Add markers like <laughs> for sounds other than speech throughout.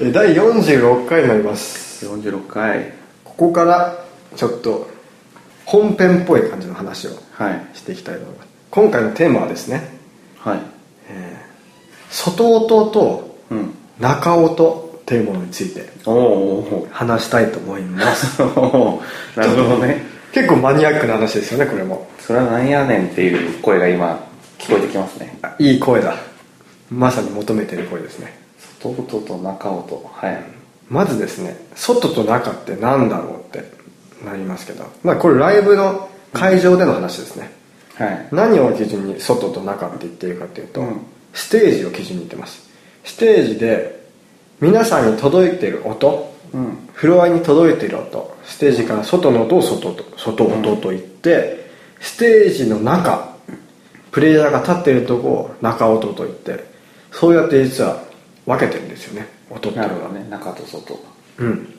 え第46回になります。46回。ここからちょっと本編っぽい感じの話をはい。していきたいと思います。今回のテーマはですねはい。外音とうん。中音っていうものについておお話したいと思います。<laughs> なるほどね。結構マニアックな話ですよねこれも。それはなんやねんっていう声が今聞こえてきますね。あいい声だ。まさに求めてる声ですね外音と中音はい。まずですね外と中って何だろうってなりますけど。まあこれライブの会場での話ですね、はい。何を基準に外と中って言っているかというと、うん。ステージを基準に言ってます。ステージで皆さんに届いている音うん。フロアに届いている音ステージから外の音を外と外音と言って、ステージの中プレイヤーが立っているとこを中音と言ってそうやって実は分けてるんですよね。音って。いうのはなるほどね。中と外。うん。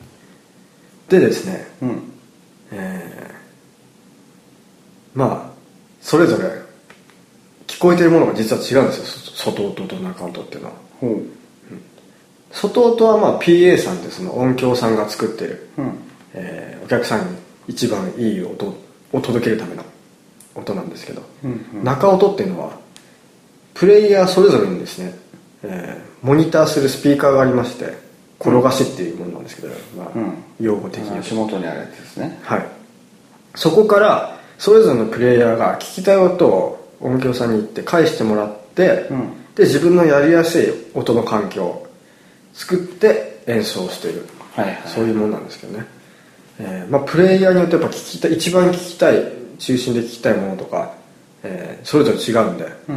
でですねうん。えーまあそれぞれ聞こえてるものが実は違うんですよ。そ外音と中音っていうのは。ほう。外音はまあ PA さんってその音響さんが作ってる、うん。えーお客さんに一番いい音を届けるための音なんですけど、うんうん。中音っていうのはプレイヤーそれぞれにですね、えーモニターするスピーカーがありまして転がしっていうものなんですけど、まあうん用語的には。足元にあるやつですね。はい。そこからそれぞれのプレイヤーが聞きたい音を音響さんに行って返してもらって、うん。で自分のやりやすい音の環境を作って演奏している、はいはい。そういうものなんですけどね、えーまあ、プレイヤーによってやっぱ聞きたい一番聞きたい中心で聞きたいものとか、えーそれぞれ違うんでうん。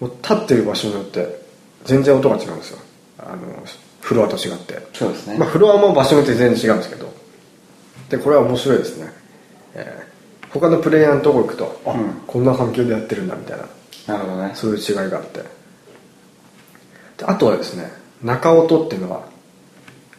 もう立ってる場所によって全然音が違うんですよ。あのフロアと違って。そうですね。まあ、フロアも場所によって全然違うんですけど。でこれは面白いですね、えー他のプレイヤーのとこ行くとあ、うん。こんな環境でやってるんだみたいな。なるほどね。そういう違いがあって。であとはですね中音っていうのは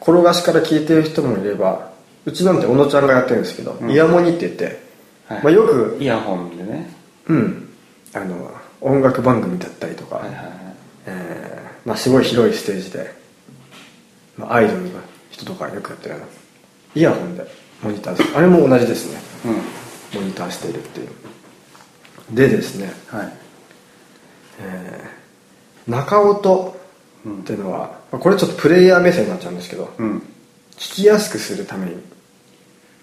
転がしから聞いてる人もいればうちなんて小野ちゃんがやってるんですけど、うん。イヤモニって言って、はい。まあ、よくイヤホンでね。うん。あの音楽番組だったりとか、はいはい。はいえーまあ、すごい広いステージで、まあ、アイドルの人とかよくやってるようなイヤホンでモニターするあれも同じですね。うん。モニターしているっていう。でですね、はい。えー中音っていうのは、まあこれちょっとプレイヤー目線になっちゃうんですけど、うん。聞きやすくするために、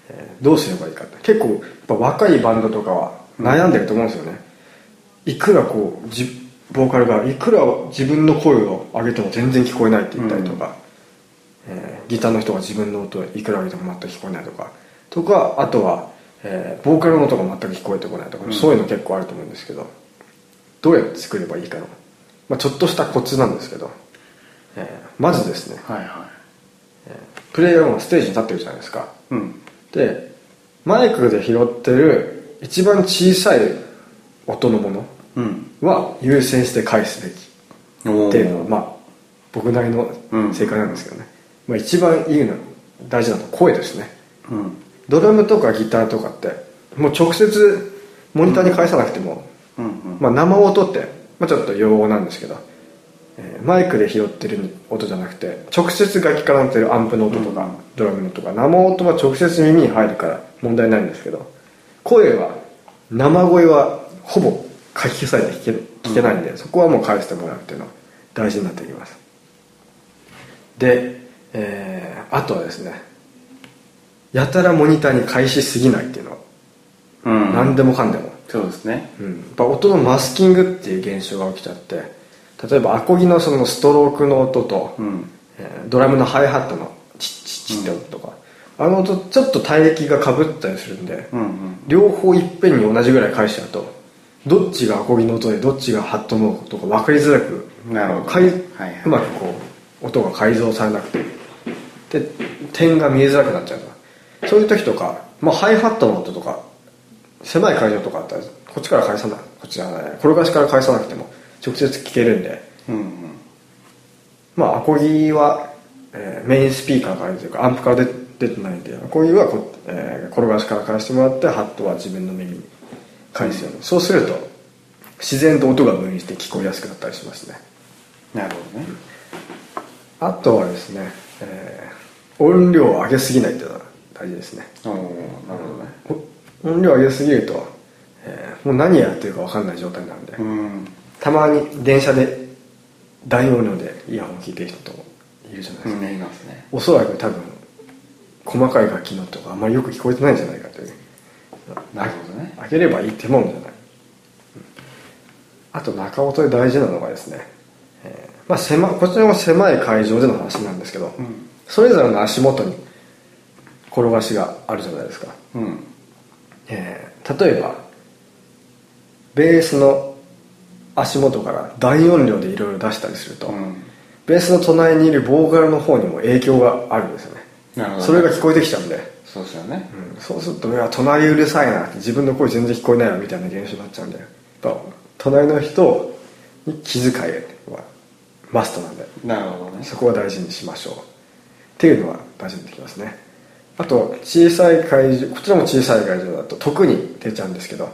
えーどうすればいいかって結構やっぱ若いバンドとかは悩んでると思うんですよね、いくらこうじボーカルがいくら自分の声を上げても全然聞こえないって言ったりとか、えーギターの人が自分の音をいくら上げても全く聞こえないとかとかあとは、えーボーカルの音が全く聞こえてこないとか、うん。そういうの結構あると思うんですけどどうやって作ればいいかの、まあ、ちょっとしたコツなんですけど、えーまずですねはいはプレイヤーもステージに立ってるじゃないですか。いうん。でマイクで拾ってる一番小さい音のものうんは優先して返すべき。おっていうのはまあ僕なりの正解なんですけどね、まあ、一番いいの大事なのは声ですね。うん。ドラムとかギターとかってもう直接モニターに返さなくても、うん。うんまあ、生音って、まあ、ちょっと用語なんですけど、えーマイクで拾ってる音じゃなくて直接楽器から鳴ってるアンプの音とか、ドラムの音とか生音は直接耳に入るから問題ないんですけど声は生声はほぼ書き消されて聞け聞けないんで、そこはもう返してもらうっていうのは大事になってきます。で、えーあとはですねやたらモニターに返しすぎないっていうのは、うん。何でもかんでも。そうですね。うん、やっぱ音のマスキングっていう現象が起きちゃって例えばアコギのそのストロークの音と、うん。えードラムのハイハットのチッチッチッって音とか、あの音ちょっと帯域がかぶったりするんで、うんうん。両方いっぺんに同じぐらい返しちゃうとどっちがアコギの音でどっちがハットの音か分かりづらくなるほどかいはいはい。うまくこう音が改造されなくて。で点が見えづらくなっちゃうとそういう時とか、まあ、ハイハットの音とか狭い会場とかあったらこっちから返さない。こっちじゃない。転がしから返さなくても直接聞けるんで。うんうん。まあアコギは、えーメインスピーカーからというかアンプから出出てないんでアコギはこ、えー転がしから返してもらってハットは自分の耳に返すように、そうすると自然と音が分離して聞こえやすくなったりしますね。なるほどね。あとはですね、えー音量を上げすぎないっていうのが大事ですね。おおなるほどね。お音量を上げすぎると、えーもう何やってるか分かんない状態なんで、うん。たまに電車で大音量でイヤホン聞いてる人といるじゃないですか、うんいますね。おそらく多分細かい楽器の音があんまりよく聞こえてないんじゃないかというなるほどね。上げればいいってもんじゃない、うんあと中音で大事なのがですね、えーまあ、狭こちらも狭い会場での話なんですけど、うん。それぞれの足元に転がしがあるじゃないですか、うん。えー例えばベースの足元から大音量でいろいろ出したりすると、うん。ベースの隣にいるボーカルの方にも影響があるんですよね。ね。それが聞こえてきちゃうんで、そうですよね。うん。そうするといや隣うるさいな自分の声全然聞こえないわみたいな現象になっちゃうんでやっぱ隣の人に気遣いはマストなんでなるほどね。そこは大事にしましょうっていうのは大事になってきますね。あと小さい会場こちらも小さい会場だと特に出ちゃうんですけど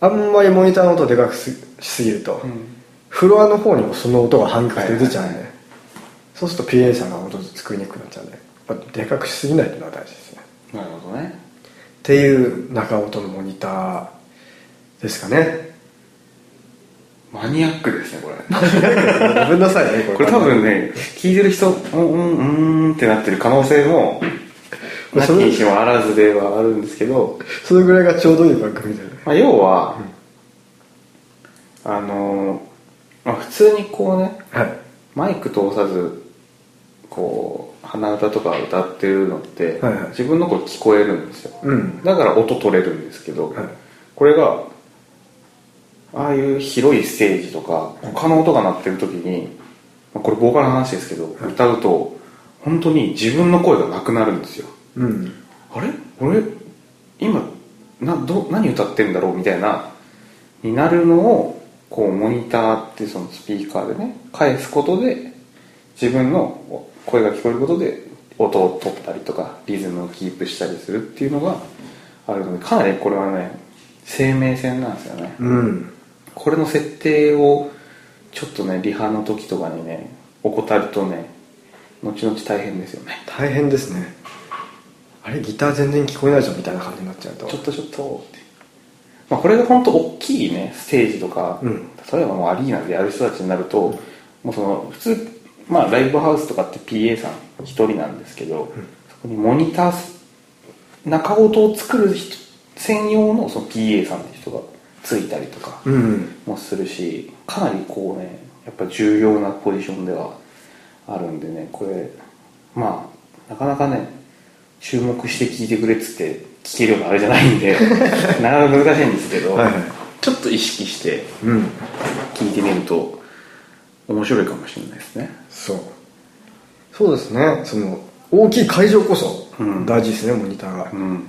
あんまりモニターの音でかくしすぎると、ん。フロアの方にもその音が半角で出ちゃうんで、そうすると PA さんが音作りにくくなっちゃうんででかくしすぎないっていうのは大事ですねほどね。っていう中音のモニターですかね。マニアックですねこれ。<laughs> ごめんなさいねこれ。多分ね聞いてる人うんうんうーんってなってる可能性もなきにしもあらずではあるんですけど、それぐらいがちょうどいい番組でまあ、要は、あのまあ、普通にこうねはい。マイク通さずこう鼻歌とか歌ってるのって、はいはい。自分の声聞こえるんですよ、うん。だから音取れるんですけど、はい。これがああいう広いステージとか他の音が鳴ってる時に、まあこれボーカルの話ですけど、歌うと本当に自分の声がなくなるんですよ。うん。あれ？俺今など何歌ってんだろう？みたいなになるのをこうモニターってそのスピーカーでね返すことで自分の声が聞こえることで音を取ったりとかリズムをキープしたりするっていうのがあるのでかなりこれはね生命線なんですよね。うん。これの設定をちょっとねリハの時とかにね怠るとね後々大変ですよね。大変ですね。あれギター全然聞こえないじゃんみたいな感じになっちゃうと。ちょっとちょっとって、まあ、これが本当大きいねステージとか、うん。例えばもうアリーナでやる人たちになると、もうその普通、まあ、ライブハウスとかって PA さん一人なんですけど、そこにモニターす中音を作る人専用のその PA さんって人がついたりとかうん。もするしかなりこうねやっぱ重要なポジションではあるんでねこれまあなかなかね注目して聞いてくれっつって聞けるようなあれじゃないんで <laughs> なかなか難しいんですけど、はいはい。ちょっと意識してうん。聞いてみると面白いかもしれないですね。そう。そうですね。その大きい会場こそうん。大事ですね、モニターが、うん。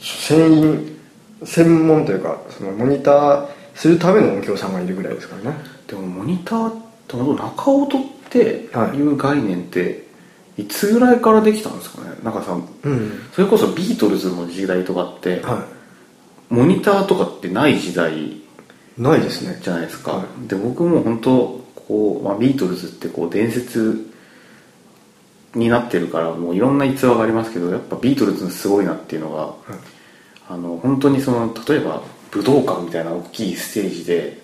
専員専門というかそのモニターするための音響さんがいるぐらいですからね。でもモニターって中音っていう概念ってい。つぐらいからできたんですかね？なん。かさうん。それこそビートルズの時代とかって、はモニターとかってない時代いないですね。じゃないですか、はで僕も本当こう、まあ、ビートルズってこう伝説になってるからもういろんな逸話がありますけどやっぱビートルズすごいなっていうのが、あの本当にその例えば武道館みたいな大きいステージで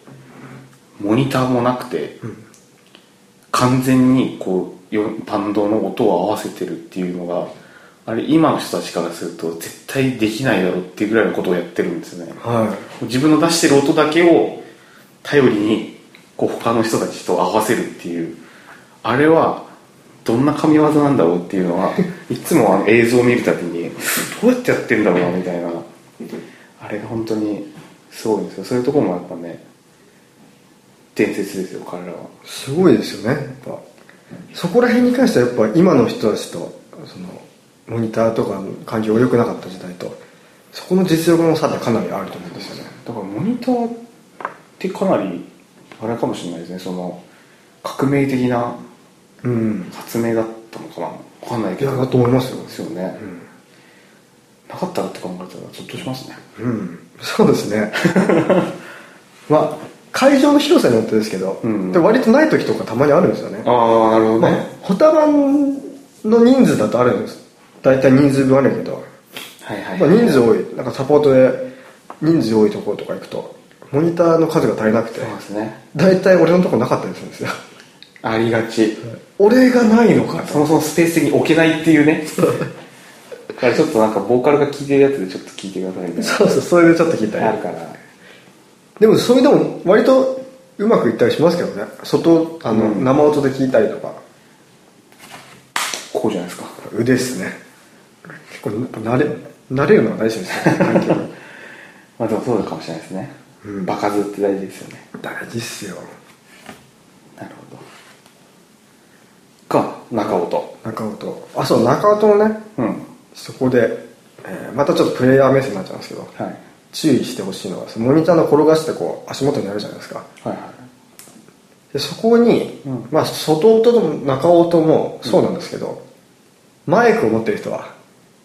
モニターもなくて、完全にこうよバンドの音を合わせてるっていうのがあれ今の人たちからすると絶対できないだろうっていうぐらいのことをやってるんですよね。は自分の出してる音だけを頼りにこう他の人たちと合わせるっていう。あれはどんな神業なんだろうっていうのは <laughs> いつもあの映像を見るたびにどうやってやってんだろうなみたいな。あれが本当にすごいんですよ。そういうところもやっぱね伝説ですよ彼らは。いすごいですよね。やっぱそこら辺に関してはやっぱ今の人たちとそのモニターとかの環境が良くなかった時代とそこの実力の差ってかなりあると思うんですよね。だからモニターってかなりあれかもしれないですね。その革命的なうん。発明だったのかな。分かんないいけど。やだと思いますよ。ですよね、なかったらって考えたらゾッとしますね。うん。そうですね。<laughs> まあ会場の広さによってですけど、うん。で割とない時とかたまにあるんですよね、ああなるほどまあ、ホタバンの人数だとあるんです。大体人数分あるけど、はいはい、まあ、人数多い。なんかサポートで人数多いところとか行くとモニターの数が足りなくて。そうですね。大体俺のとこなかったりするんですよ。ありがち。俺がないのかと。そもそもスペース的に置けないっていうね。だからちょっとなんかボーカルが聴いてるやつでちょっと聞いてくださいみたいそうそうそれでちょっと聞いたり。なあるから。でもそれでも割とうまくいったりしますけどね。外あの、うん。生音で聞いたりとか。こうじゃないですか。腕っすね。結構慣れ慣れるのが大事ですね。<laughs> 環境。にまあでもそうかもしれないですね、うん。場数って大事ですよね。大事っすよ。なるほど。か中音。中音。あそう中音のねうん。そこで、えーまたちょっとプレイヤー目線になっちゃうんですけどはい。注意してほしいのはモニターの転がしてこう足元にあるじゃないですか。はいはい。でそこに、うん。まあ外音と中音もそうなんですけど、マイクを持ってる人は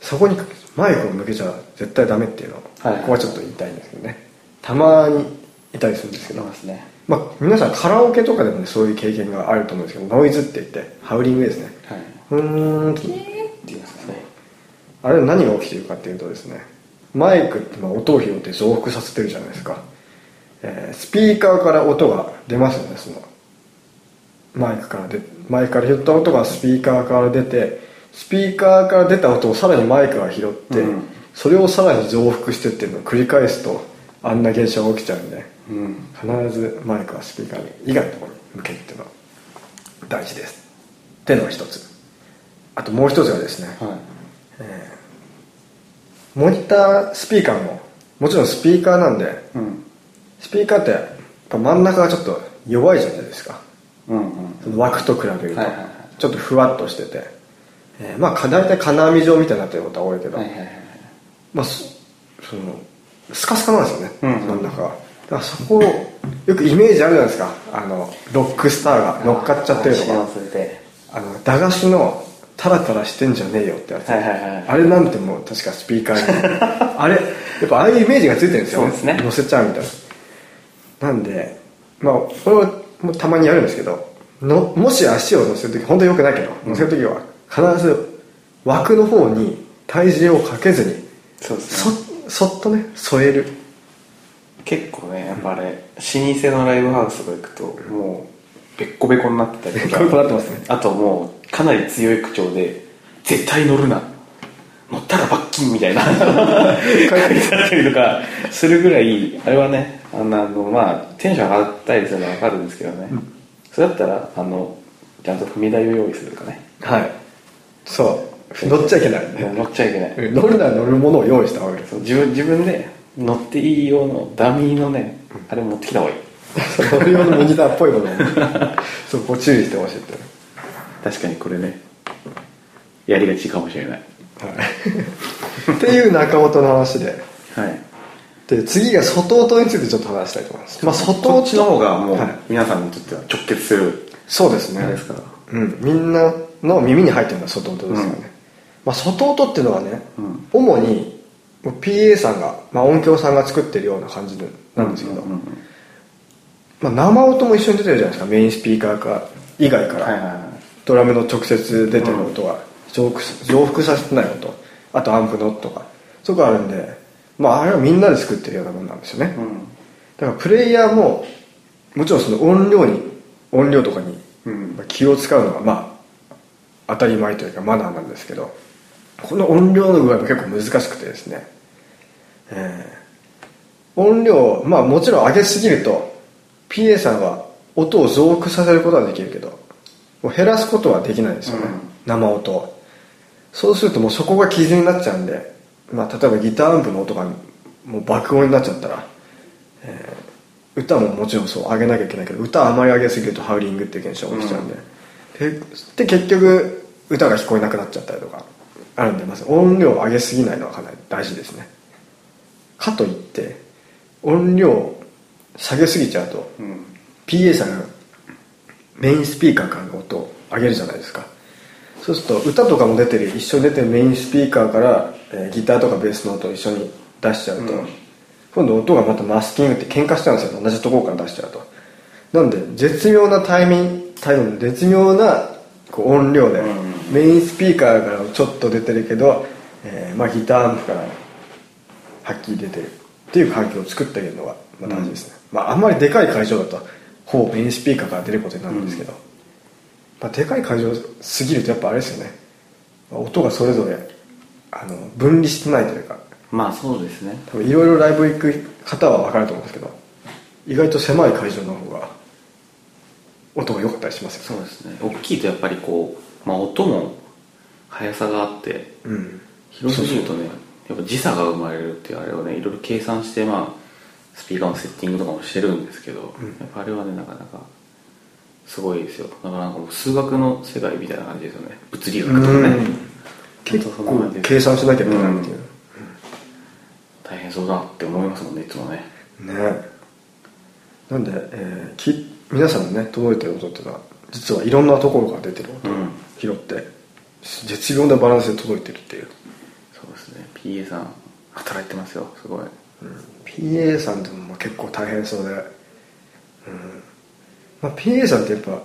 そこにマイクを向けちゃ絶対ダメっていうのを、はいはい。ここはちょっと言いたいんですけどねたまにいたりするんですけど、そうですね。まあ、皆さんカラオケとかでもねそういう経験があると思うんですけどノイズって言ってハウリングですね。はい。うーって。言いますね。あれ何が起きているかっていうとですねマイクってまあ音を拾って増幅させてるじゃないですか、えースピーカーから音が出ますよねそのマイクからでマイクから拾った音がスピーカーから出てスピーカーから出た音をさらにマイクが拾って、うん。それをさらに増幅してっていうのを繰り返すとあんな現象が起きちゃうんでうん。必ずマイクはスピーカーに以外のところに向けるっていうのは大事です。っていうのが一つ。あともう一つがですね、はい。モニタースピーカーももちろんスピーカーなんでうん。スピーカーって真ん中がちょっと弱いじゃないですか。うんうん。その枠と比べると、ちょっとふわっとしてて、えーまあか大体金網状みたいになってることは多いけど、まあそそのスカスカなんですよね、うん。真んだからそこをよくイメージあるじゃないですか。あのロックスターが乗っかっちゃってるとかあの駄菓子のタラタラしてんじゃねえよってやつ、はいはいはいあれなんてもう確かスピーカーに。<laughs> あれやっぱああいうイメージがついてるんですよそうですね。乗せちゃうみたいな。なんでまあこれはたまにやるんですけどのもし足を乗せる時本当によくないけど乗せる時は必ず枠の方に体重をかけずにそうですねそそっとね添える。結構ねやっぱあれ老舗のライブハウスとか行くともうべっこべこになってたりとか。ってますね。あともうかなり強い口調で「絶対乗るな。乗ったら罰金」みたいな。書いてあったりとかするぐらいあれはねあのまあテンション上がったりするのは分かるんですけどね、それだったらあのちゃんと踏み台を用意するとかね。はい。そう乗っちゃいけない。ね乗っちゃいけない。うん乗るなら乗るものを用意した方がいい自分自分で乗っていい用のダミーのねあれ持ってきた方がいい。乗る用のモニターっぽいものを。<laughs> そこ注意してほしいって。確かにこれねやりがちかもしれない。はい、<laughs> っていう中音の話で。はい。で次が外音についてちょっと話したいと思います、まあ、外音の方がもうはい。皆さんにとっては直結する。そうですね。ですから。うん、みんなの耳に入ってるのは外音ですよね、うんまあ、外音っていうのはね、うん。主に PA さんが、まあ、音響さんが作ってるような感じなんですけど、まあ、生音も一緒に出てるじゃないですかメインスピーカーか以外から、ドラムの直接出てる音は増幅増幅させてない音。あとアンプの音とか。そういうのがあるんでまああれはみんなで作ってるようなもんなんですよね、うん。だからプレイヤーももちろんその音量に音量とかに気を使うのはまあ当たり前というかマナーなんですけどこの音量の具合も結構難しくてですね、えー音量まあもちろん上げすぎると PA さんは音を増幅させることはできるけどもう減らすことはできないんですよね、うん。生音を。そうするともうそこが基準になっちゃうんで、まあ、例えばギターアンプの音がもう爆音になっちゃったら、えー歌ももちろんそう上げなきゃいけないけど歌あまり上げすぎるとハウリングっていう現象が起きちゃうんで、でで結局歌が聞こえなくなっちゃったりとかあるんでまず音量を上げすぎないのはかなり大事ですね。かといって音量を下げすぎちゃうとうん。PA さんがメインスピーカーからの音を上げるじゃないですか。そうすると歌とかも出てる一緒に出てるメインスピーカーから、えーギターとかベースの音を一緒に出しちゃうと、うん。今度音がまたマスキングって喧嘩しちゃうんですよ。同じところから出しちゃうと。なんで絶妙なタイミングタイミング絶妙なこう音量で、うん。メインスピーカーからちょっと出てるけど、えーまあ、ギターアンプからはっきり出てるっていう環境を作ってあげるのがまあ大事ですね、まああんまりでかい会場だとほぼメインスピーカーから出ることになるんですけど、まあ、でかい会場すぎるとやっぱあれですよね。音がそれぞれあの分離してないというか。まあそうですね。多分いろいろライブ行く方は分かると思うんですけど意外と狭い会場の方が音が良かったりしますよそうですね。大きいとやっぱりこう、まあ、音も速さがあってうん。広すぎるとねやっぱ時差が生まれるっていうあれをねいろいろ計算してまあスピーカーのセッティングとかもしてるんですけど、やっぱあれはねなかなかすごいですよ。だからなんかもう数学の世界みたいな感じですよね。物理学とかね。うん。結構計算しなきゃいけないっていう、大変そうだって思いますもんねいつもね。ね。なんで、えーき皆さんのね届いてる音っていうのは実はいろんなところから出てる音をうん。拾って、絶妙なバランスで届いてるっていう、そうですね。PA さん働いてますよ。すごい。PA さんってのも結構大変そうで、うん。まあ、PA さんってやっぱ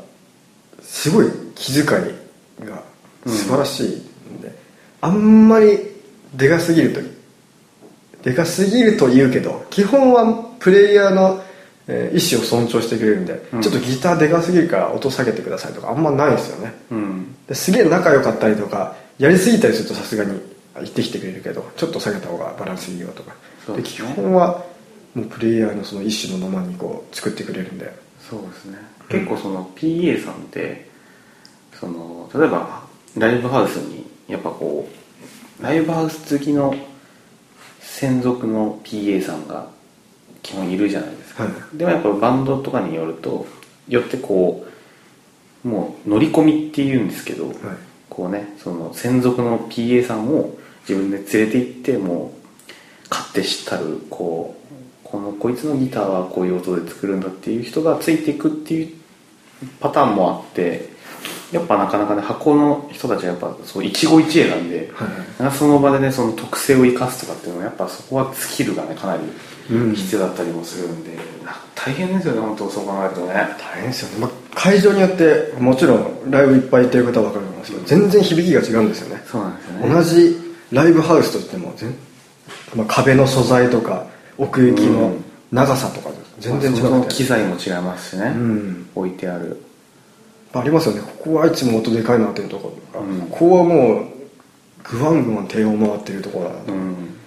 すごい気遣いが素晴らしいんで、あんまりでかすぎるとでかすぎると言うけど基本はプレイヤーの、えー意思を尊重してくれるんで、うん。ちょっとギターでかすぎるから音下げてくださいとかあんまないですよね。うん。ですげえ仲良かったりとかやりすぎたりするとさすがに言ってきてくれるけどちょっと下げた方がバランスいいよとか。で基そうですね。本はもうプレイヤーのその意思のままにこう作ってくれるんで。そうですね。結構その PA さんってその例えばライブハウスにやっぱこうライブハウス好きの専属の PA さんが基本いるじゃないででも。やっぱバンドとかによるとよってこうもう乗り込みっていうんですけど、こうねその専属の PA さんを自分で連れて行ってもう勝手知ったるこうこのこいつのギターはこういう音で作るんだっていう人がついていくっていうパターンもあってやっぱなかなかね箱の人たちはやっぱそう一期一会なんで、はいなんかその場でねその特性を生かすとかっていうのはやっぱそこはスキルがねかなりうん必要だったりもするんで、なんか大変ですよね本当そう考えるとね。大変ですよね、まあ、会場によってもちろんライブいっぱい行ってる方は分かると思うんですけど全然響きが違うんですよね。そうなんですよね。同じライブハウスとしても全、まあ、壁の素材とか奥行きのうん。長さとか全然違まあそのくて、機材も違いますしね、うん。置いてある。ありますよね。ここはいつも音でかいなっていうところとか、うん。ここはもうグワングワン低音回ってるところだなと、うん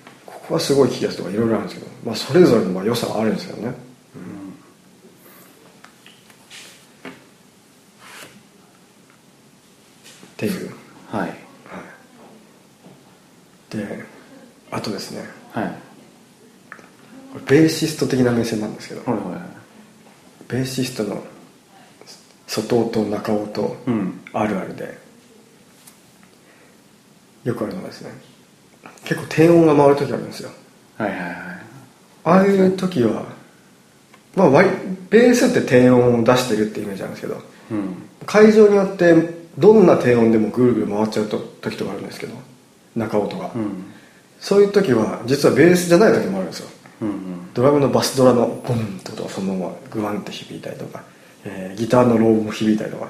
はすごい聞きやすいとかいろいろあるんですけど、まあ、それぞれのまあ良さはあるんですけどね、っていう、はい。であとですね。はい。ベーシスト的な目線なんですけど、はいはいはい。ベーシストの外音中音うん。あるあるでよくあるのがですね結構低音が回る時あるんですよ。はいはいはい。ああいう時はまあ割ベースって低音を出してるってイメージなんですけどうん。会場によってどんな低音でもぐるぐる回っちゃうと時とかあるんですけど中音が、うん。そういう時は実はベースじゃない時もあるんですよ。うんうん。ドラムのバスドラのボンって音がそのままグワンって響いたりとか、えーギターのローも響いたりとか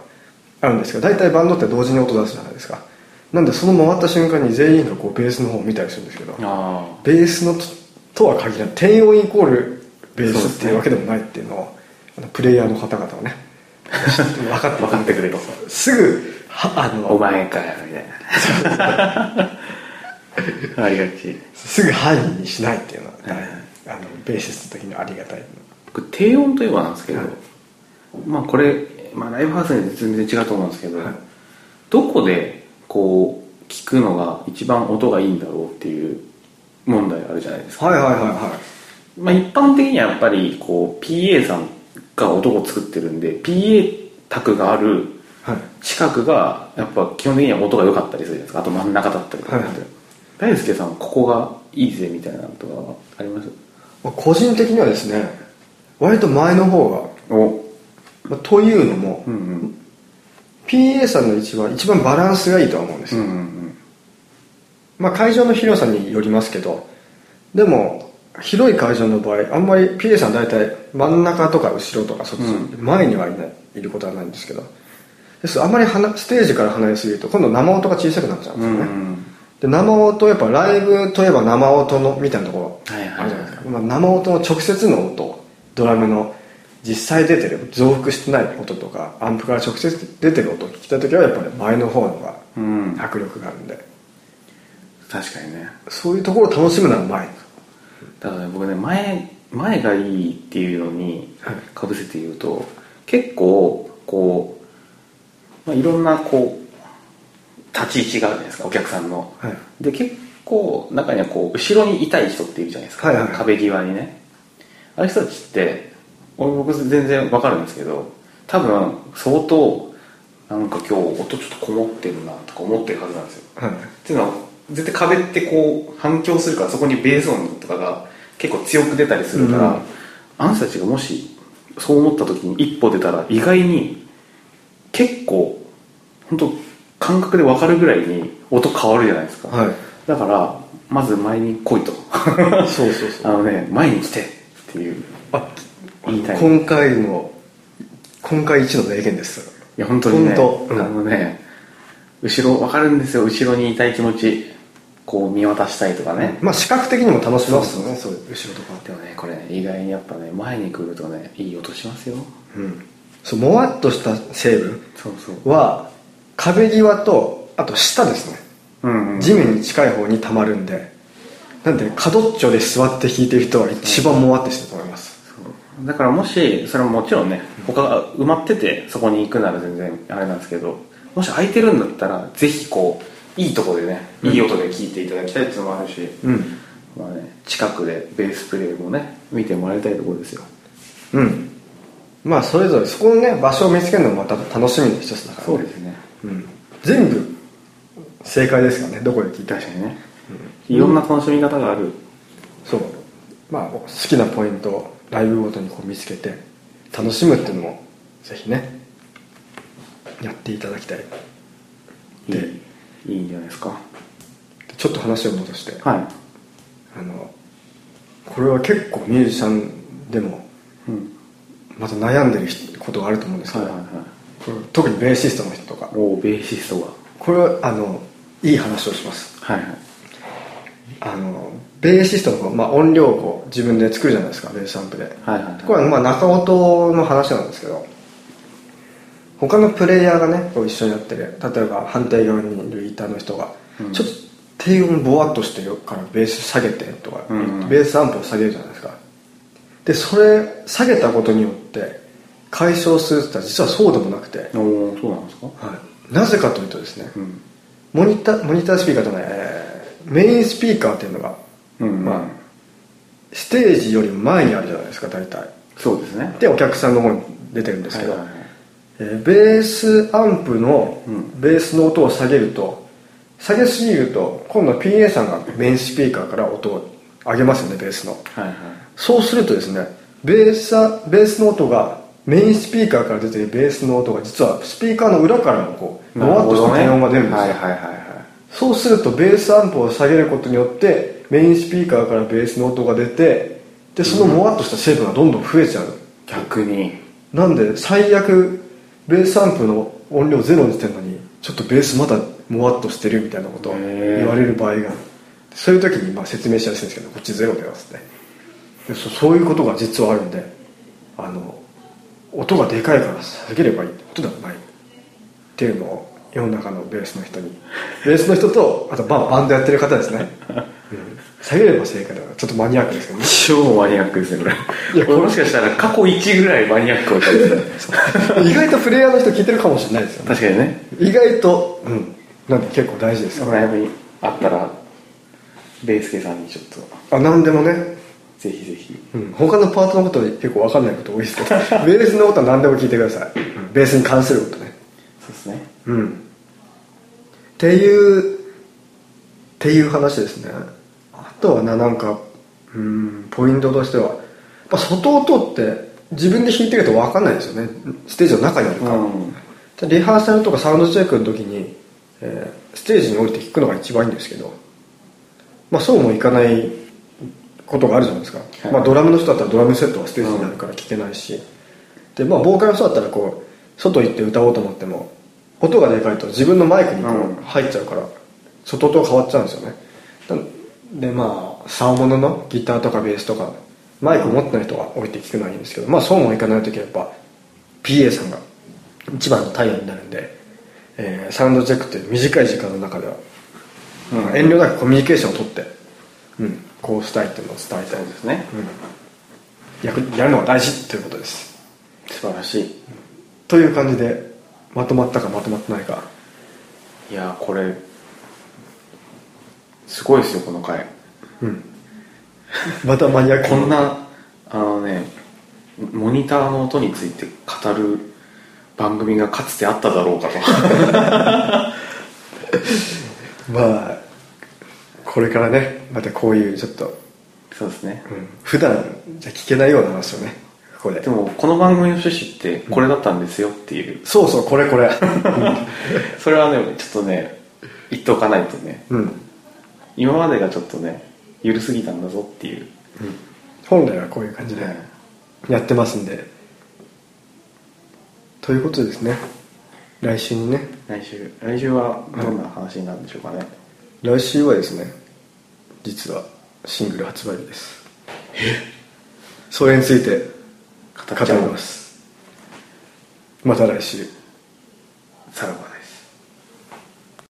あるんですけど大体バンドって同時に音出すじゃないですかなんでその回った瞬間に全員がこうベースの方を見たりするんですけどあベースのととは限らない低音イコールベースっていうわけでもないっていうのをプレイヤーの方々はね分かってあ分かってくれとすぐはあのお前かよみたいな。ありがち。すぐ犯人にしないっていうのは、はいあのベーシスト的にありがたい僕低音といえばなんですけど、はい。まあこれ、まあ、ライブハウスによって全然違うと思うんですけど、はい。どこでこう聞くのが一番音がいいんだろうっていう問題あるじゃないですか、はいはいはいはまあ、一般的にはやっぱりこう PA さんが音を作ってるんで PA 卓がある近くがやっぱ基本的には音が良かったりするじゃないですか。あと真ん中だったりとか。って、はいはい。大輔さんここがいいぜみたいなのとかはあります？まあ個人的にはですね割と前の方が、お。まあというのも、うんうん PA さんの一番一番バランスがいいとは思うんですよ、うんうんまあ、会場の広さによりますけどでも広い会場の場合あんまり PA さん大体真ん中とか後ろとかそっち、う前にはいないいることはないんですけどです。あんまり離ステージから離れすぎると今度生音が小さくなっちゃうんですよね、で生音やっぱライブといえば生音のみたいなところはいはいあるじゃないですか、まあ、生音の直接の音ドラムの実際出てる増幅してない音とかアンプから直接出てる音を聞きたい時はやっぱり前の方のがうん。迫力があるんで。確かにね。そういうところを楽しむのは前。だからね僕ね前前がいいっていうのにはい。かぶせて言うと結構こう、まあ、いろんなこう立ち位置があるじゃないですかお客さんの、はい。で結構中にはこう後ろにいたい人っているじゃないですか、はいはい壁際にね。ああいう人たちって俺僕全然わかるんですけど多分相当なんか今日音ちょっとこもってるなとか思ってるはずなんですよ。はい。っていうのは絶対壁ってこう反響するからそこにベース音とかが結構強く出たりするから、うん。あの人たちがもしそう思った時に一歩出たら意外に結構本当感覚で分かるぐらいに音変わるじゃないですか、はい。だからまず前に来いと。<laughs> そうそうそう。あのね前に来てっていう。あ言いたいい今回の今回一の名言です。や本当にね、本当。うんあのね後ろ分かるんですよ。後ろにいたい気持ちこう見渡したいとかね、まあ視覚的にも楽しめますよねそう後ろとか。でもねこれね意外にやっぱね前に来るとねいい音しますよ。うん。そうもわっとした成分そうそう。は壁際とあと下ですね。うん、うん、地面に近い方に溜まるんでなんで角っちょで座って弾いてる人は一番もわってしてると思いますだからもしそれももちろんね他が埋まっててそこに行くなら全然あれなんですけどもし空いてるんだったらぜひこういいとこでねいい音で聴いていただきたいっていうのもあるし、うん。まあね、近くでベースプレイもね見てもらいたいところですよ。うん。まあそれぞれそこのね場所を見つけるのもまた楽しみの一つだから、ね、そうですね。うん、全部正解ですからねどこで聞いた確かにね、いろんな楽しみ方がある。そう。まあ好きなポイントをライブごとにこう見つけて楽しむっていうのもぜひねやっていただきたい。いでいいいんじゃないですか。ちょっと話を戻してはあのこれは結構ミュージシャンでもい、うん、また悩んでることがあると思うんですけど、はいはいはい。これ特にベーシストの人とか。おおベーシストが。これはあのいい話をします。はいはいあのベーシストの方、まあ、音量を自分で作るじゃないですかベースアンプで。はいはいはい。これはまあ中音の話なんですけど他のプレイヤーがねこう一緒にやってる例えば反対側にいるギターの人が、うん。ちょっと低音ボワっとしてるからベース下げてとか、うん。うんベースアンプを下げるじゃないですか。でそれ下げたことによって解消するって言ったら実はそうでもなくて、そうなんですか？はい、なぜかというとですね、うん。モニターモニタースピーカーじゃない、えーメインスピーカーっていうのが、うんうん。まあ、ステージよりも前にあるじゃないですか大体。そうですね。でお客さんの方に出てるんですけど、はいはいはい。えーベースアンプのうん。ベースの音を下げると下げすぎると今度 PA さんがメインスピーカーから音を上げますよねベースの。はいはい。そうするとですねベースはベースの音がメインスピーカーから出てるベースの音が実はスピーカーの裏からもこうボワッとした低音が出るんですよ、はいはいはいはいそうするとベースアンプを下げることによってメインスピーカーからベースの音が出てでそのもわっとした成分がどんどん増えちゃう、逆に。なんで最悪ベースアンプの音量ゼロにしてるのにちょっとベースまだもわっとしてるみたいなことを言われる場合がある。そういう時にまあ説明しやすいんですけどこっちゼロだよっつってでそそういうことが実はあるんであの音がでかいから下げればいい音ではない。っていうのを世の中のベースの人に。ベースの人とあとババンドやってる方ですね、うん。下げれば正解だからちょっとマニアックですけどね。超マニアックですねこれ。いやこれ。もしかしたら過去1ぐらいマニアックをかもしれない意外とプレイヤーの人聞いてるかもしれないですよね。確かにね。意外とうん。なんで結構大事ですお悩みあったらベースケさんにちょっと。あ何でもね、ぜひぜひ。うん、他のパートのことで結構分かんないこと多いですけどベースのことは何でも聞いてください、うん。ベースに関することね。そうですね。うんっていうっていう話ですね。あとはななんかうんポイントとしてはやっぱ外音って自分で弾いてると分かんないですよね。ステージの中にあるから、うん。リハーサルとかサウンドチェックの時に、えーステージに降りて聴くのが一番いいんですけどまあそうもいかないことがあるじゃないですか、はい。まあ、ドラムの人だったらドラムセットはステージにあるから聴けないし、でまあボーカルの人だったらこう外行って歌おうと思っても音がでかいと自分のマイクに入っちゃうから外と変わっちゃうんですよね。でまあ竿物のギターとかベースとかマイク持ってない人が置いて聞くのはいいんですけどまあそうもいかない時はやっぱ PA さんが一番の太陽になるんで、えーサウンドチェックっていう短い時間の中では、うん。まあ遠慮なくコミュニケーションを取って、うん、こうしたいっていうのを伝えたい。ですね。やくやるのが大事ということです。素晴らしい。という感じでまとまったかまとまってないか。いやーこれすごいですよこの回。うん。またマニアック。こんなあのねモニターの音について語る番組がかつてあっただろうかと。<laughs> まあこれからねまたこういうちょっと、そうですね。うん、普段じゃ聞けないような話をねここででもこの番組の趣旨ってこれだったんですよっていう、そうそうこれこれ。<laughs> それはねちょっとね言っておかないとね。うん、うん、今までがちょっとね緩すぎたんだぞっていう、本来はこういう感じでやってますんで。ということですね。来週にね。来週。来週はどんな話になるんでしょうかね、来週はですね実はシングル発売日です。それについて語ります。また来週。さら。ば